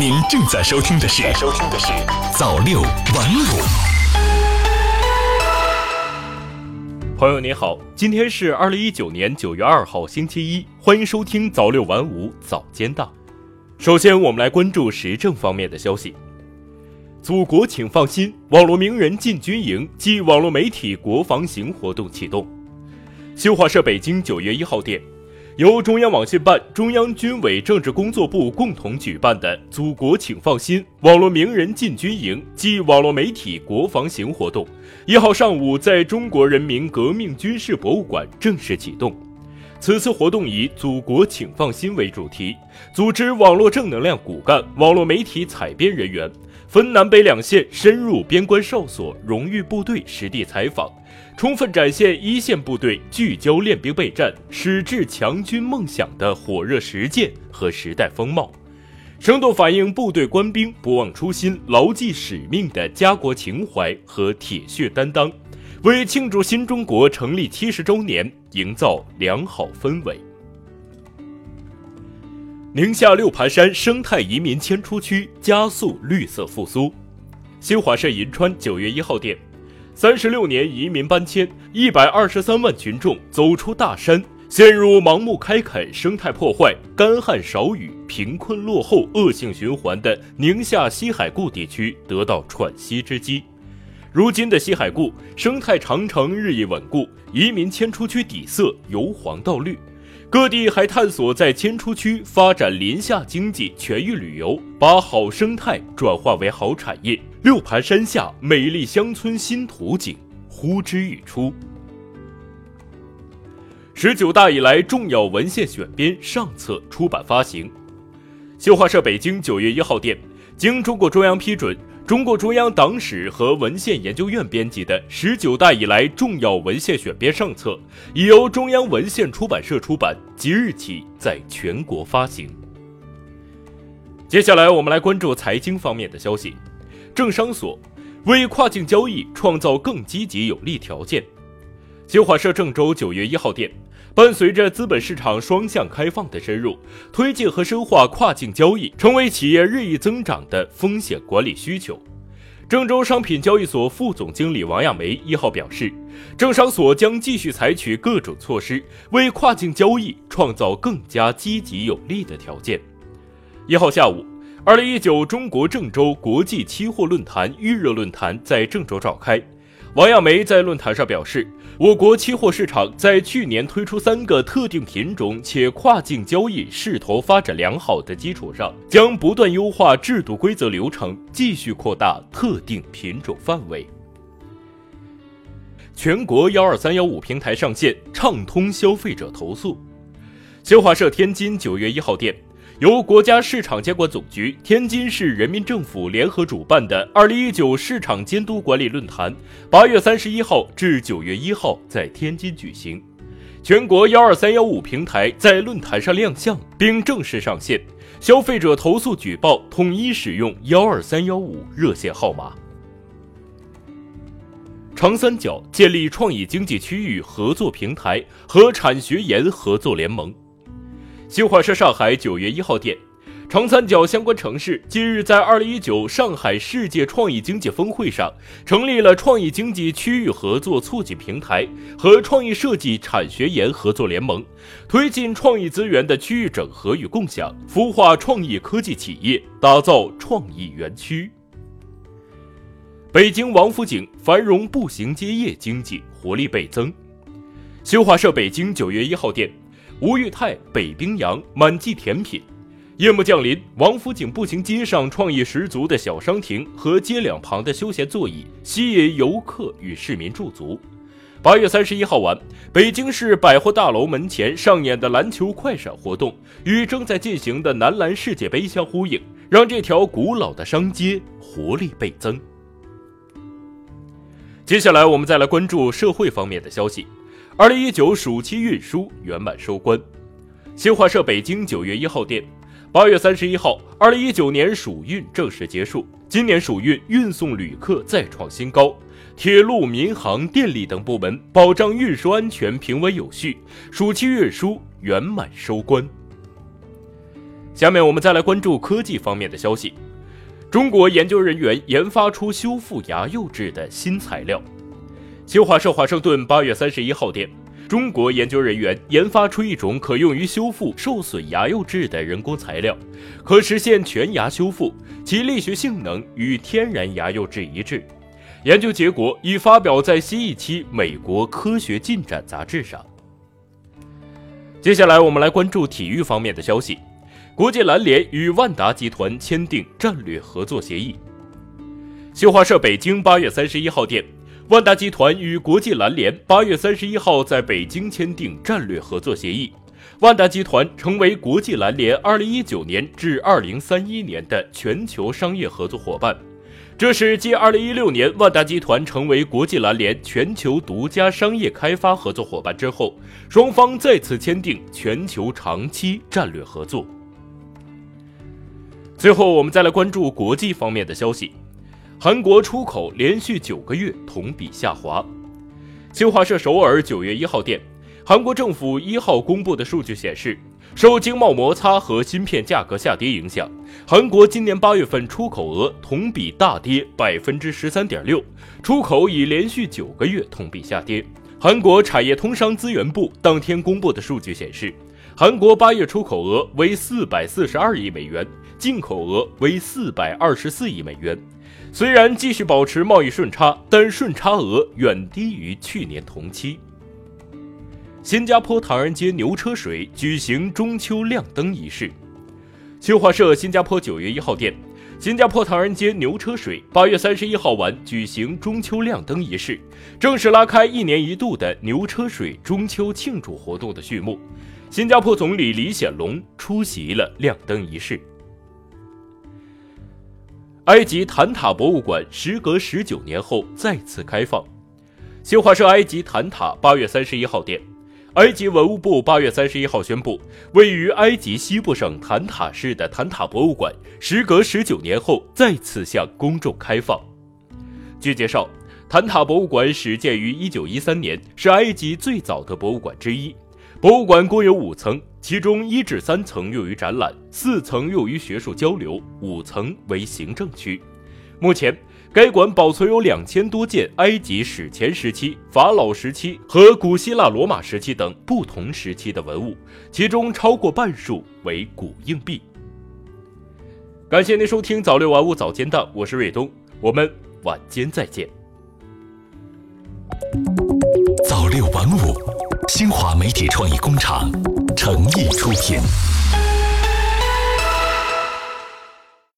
您正在收听的是《收听的是早六晚五》。朋友您好，今天是二零一九年九月二号，星期一，欢迎收听早六晚五早间档。首先，我们来关注时政方面的消息。祖国请放心，网络名人进军营暨网络媒体国防行活动启动。新华社北京九月一号电。由中央网信办、中央军委政治工作部共同举办的“祖国请放心”网络名人进军营暨网络媒体国防行活动，一号上午在中国人民革命军事博物馆正式启动。此次活动以“祖国请放心”为主题，组织网络正能量骨干、网络媒体采编人员，分南北两线深入边关哨所、荣誉部队实地采访。充分展现一线部队聚焦练兵备战、矢志强军梦想的火热实践和时代风貌，生动反映部队官兵不忘初心、牢记使命的家国情怀和铁血担当，为庆祝新中国成立七十周年营造良好氛围。宁夏六盘山生态移民迁出区加速绿色复苏。新华社银川九月一号电。三十六年移民搬迁，一百二十三万群众走出大山，陷入盲目开垦、生态破坏、干旱少雨、贫困落后恶性循环的宁夏西海固地区得到喘息之机。如今的西海固生态长城日益稳固，移民迁出区底色由黄到绿。各地还探索在迁出区发展林下经济、全域旅游，把好生态转化为好产业。六盘山下美丽乡村新图景呼之欲出。十九大以来重要文献选编上册出版发行。新华社北京九月一号电，经中共中央批准。中共中央党史和文献研究院编辑的十九大以来重要文献选编上册，已由中央文献出版社出版，即日起在全国发行。接下来，我们来关注财经方面的消息。政商所为跨境交易创造更积极有利条件。新华社郑州九月一号电。伴随着资本市场双向开放的深入，推进和深化跨境交易，成为企业日益增长的风险管理需求。郑州商品交易所副总经理王亚梅一号表示，政商所将继续采取各种措施，为跨境交易创造更加积极有利的条件。一号下午，二零一九中国郑州国际期货论坛预热论坛在郑州召开。王亚梅在论坛上表示，我国期货市场在去年推出三个特定品种且跨境交易势头发展良好的基础上，将不断优化制度规则流程，继续扩大特定品种范围。全国幺二三幺五平台上线，畅通消费者投诉。新华社天津九月一号电。由国家市场监管总局、天津市人民政府联合主办的二零一九市场监督管理论坛，八月三十一号至九月一号在天津举行。全国幺二三幺五平台在论坛上亮相并正式上线，消费者投诉举报统一使用幺二三幺五热线号码。长三角建立创意经济区域合作平台和产学研合作联盟。新华社上海九月一号电，长三角相关城市近日在二零一九上海世界创意经济峰会上，成立了创意经济区域合作促进平台和创意设计产学研合作联盟，推进创意资源的区域整合与共享，孵化创意科技企业，打造创意园区。北京王府井繁荣步行街业经济活力倍增。新华社北京九月一号电。吴裕泰北冰洋满记甜品，夜幕降临，王府井步行街上创意十足的小商亭和街两旁的休闲座椅吸引游客与市民驻足。八月三十一号晚，北京市百货大楼门前上演的篮球快闪活动，与正在进行的男篮世界杯相呼应，让这条古老的商街活力倍增。接下来，我们再来关注社会方面的消息。二零一九暑期运输圆满收官。新华社北京九月一号电，八月三十一号，二零一九年暑运正式结束。今年暑运运送旅客再创新高，铁路、民航、电力等部门保障运输安全平稳有序，暑期运输圆满收官。下面我们再来关注科技方面的消息。中国研究人员研发出修复牙釉质的新材料。新华社华盛顿八月三十一号电，中国研究人员研发出一种可用于修复受损牙釉质的人工材料，可实现全牙修复，其力学性能与天然牙釉质一致。研究结果已发表在新一期《美国科学进展》杂志上。接下来，我们来关注体育方面的消息。国际篮联与万达集团签订战略合作协议。新华社北京八月三十一号电，万达集团与国际篮联八月三十一号在北京签订战略合作协议，万达集团成为国际篮联二零一九年至二零三一年的全球商业合作伙伴。这是继二零一六年万达集团成为国际篮联全球独家商业开发合作伙伴之后，双方再次签订全球长期战略合作。最后，我们再来关注国际方面的消息。韩国出口连续九个月同比下滑。新华社首尔九月一号电，韩国政府一号公布的数据显示。受经贸摩擦和芯片价格下跌影响，韩国今年八月份出口额同比大跌百分之十三点六，出口已连续九个月同比下跌。韩国产业通商资源部当天公布的数据显示，韩国八月出口额为四百四十二亿美元，进口额为四百二十四亿美元。虽然继续保持贸易顺差，但顺差额远低于去年同期。新加坡唐人街牛车水举行中秋亮灯仪式。新华社新加坡九月一号电，新加坡唐人街牛车水八月三十一号晚举行中秋亮灯仪式，正式拉开一年一度的牛车水中秋庆祝活动的序幕。新加坡总理李显龙出席了亮灯仪式。埃及坦塔博物馆时隔十九年后再次开放。新华社埃及坦塔八月三十一号电。埃及文物部八月三十一号宣布，位于埃及西部省坦塔市的坦塔博物馆，时隔十九年后再次向公众开放。据介绍，坦塔博物馆始建于一九一三年，是埃及最早的博物馆之一。博物馆共有五层，其中一至三层用于展览，四层用于学术交流，五层为行政区。目前。该馆保存有两千多件埃及史前时期、法老时期和古希腊罗马时期等不同时期的文物，其中超过半数为古硬币。感谢您收听早六晚五早间档，我是瑞东，我们晚间再见。早六晚五，新华媒体创意工厂诚意出品。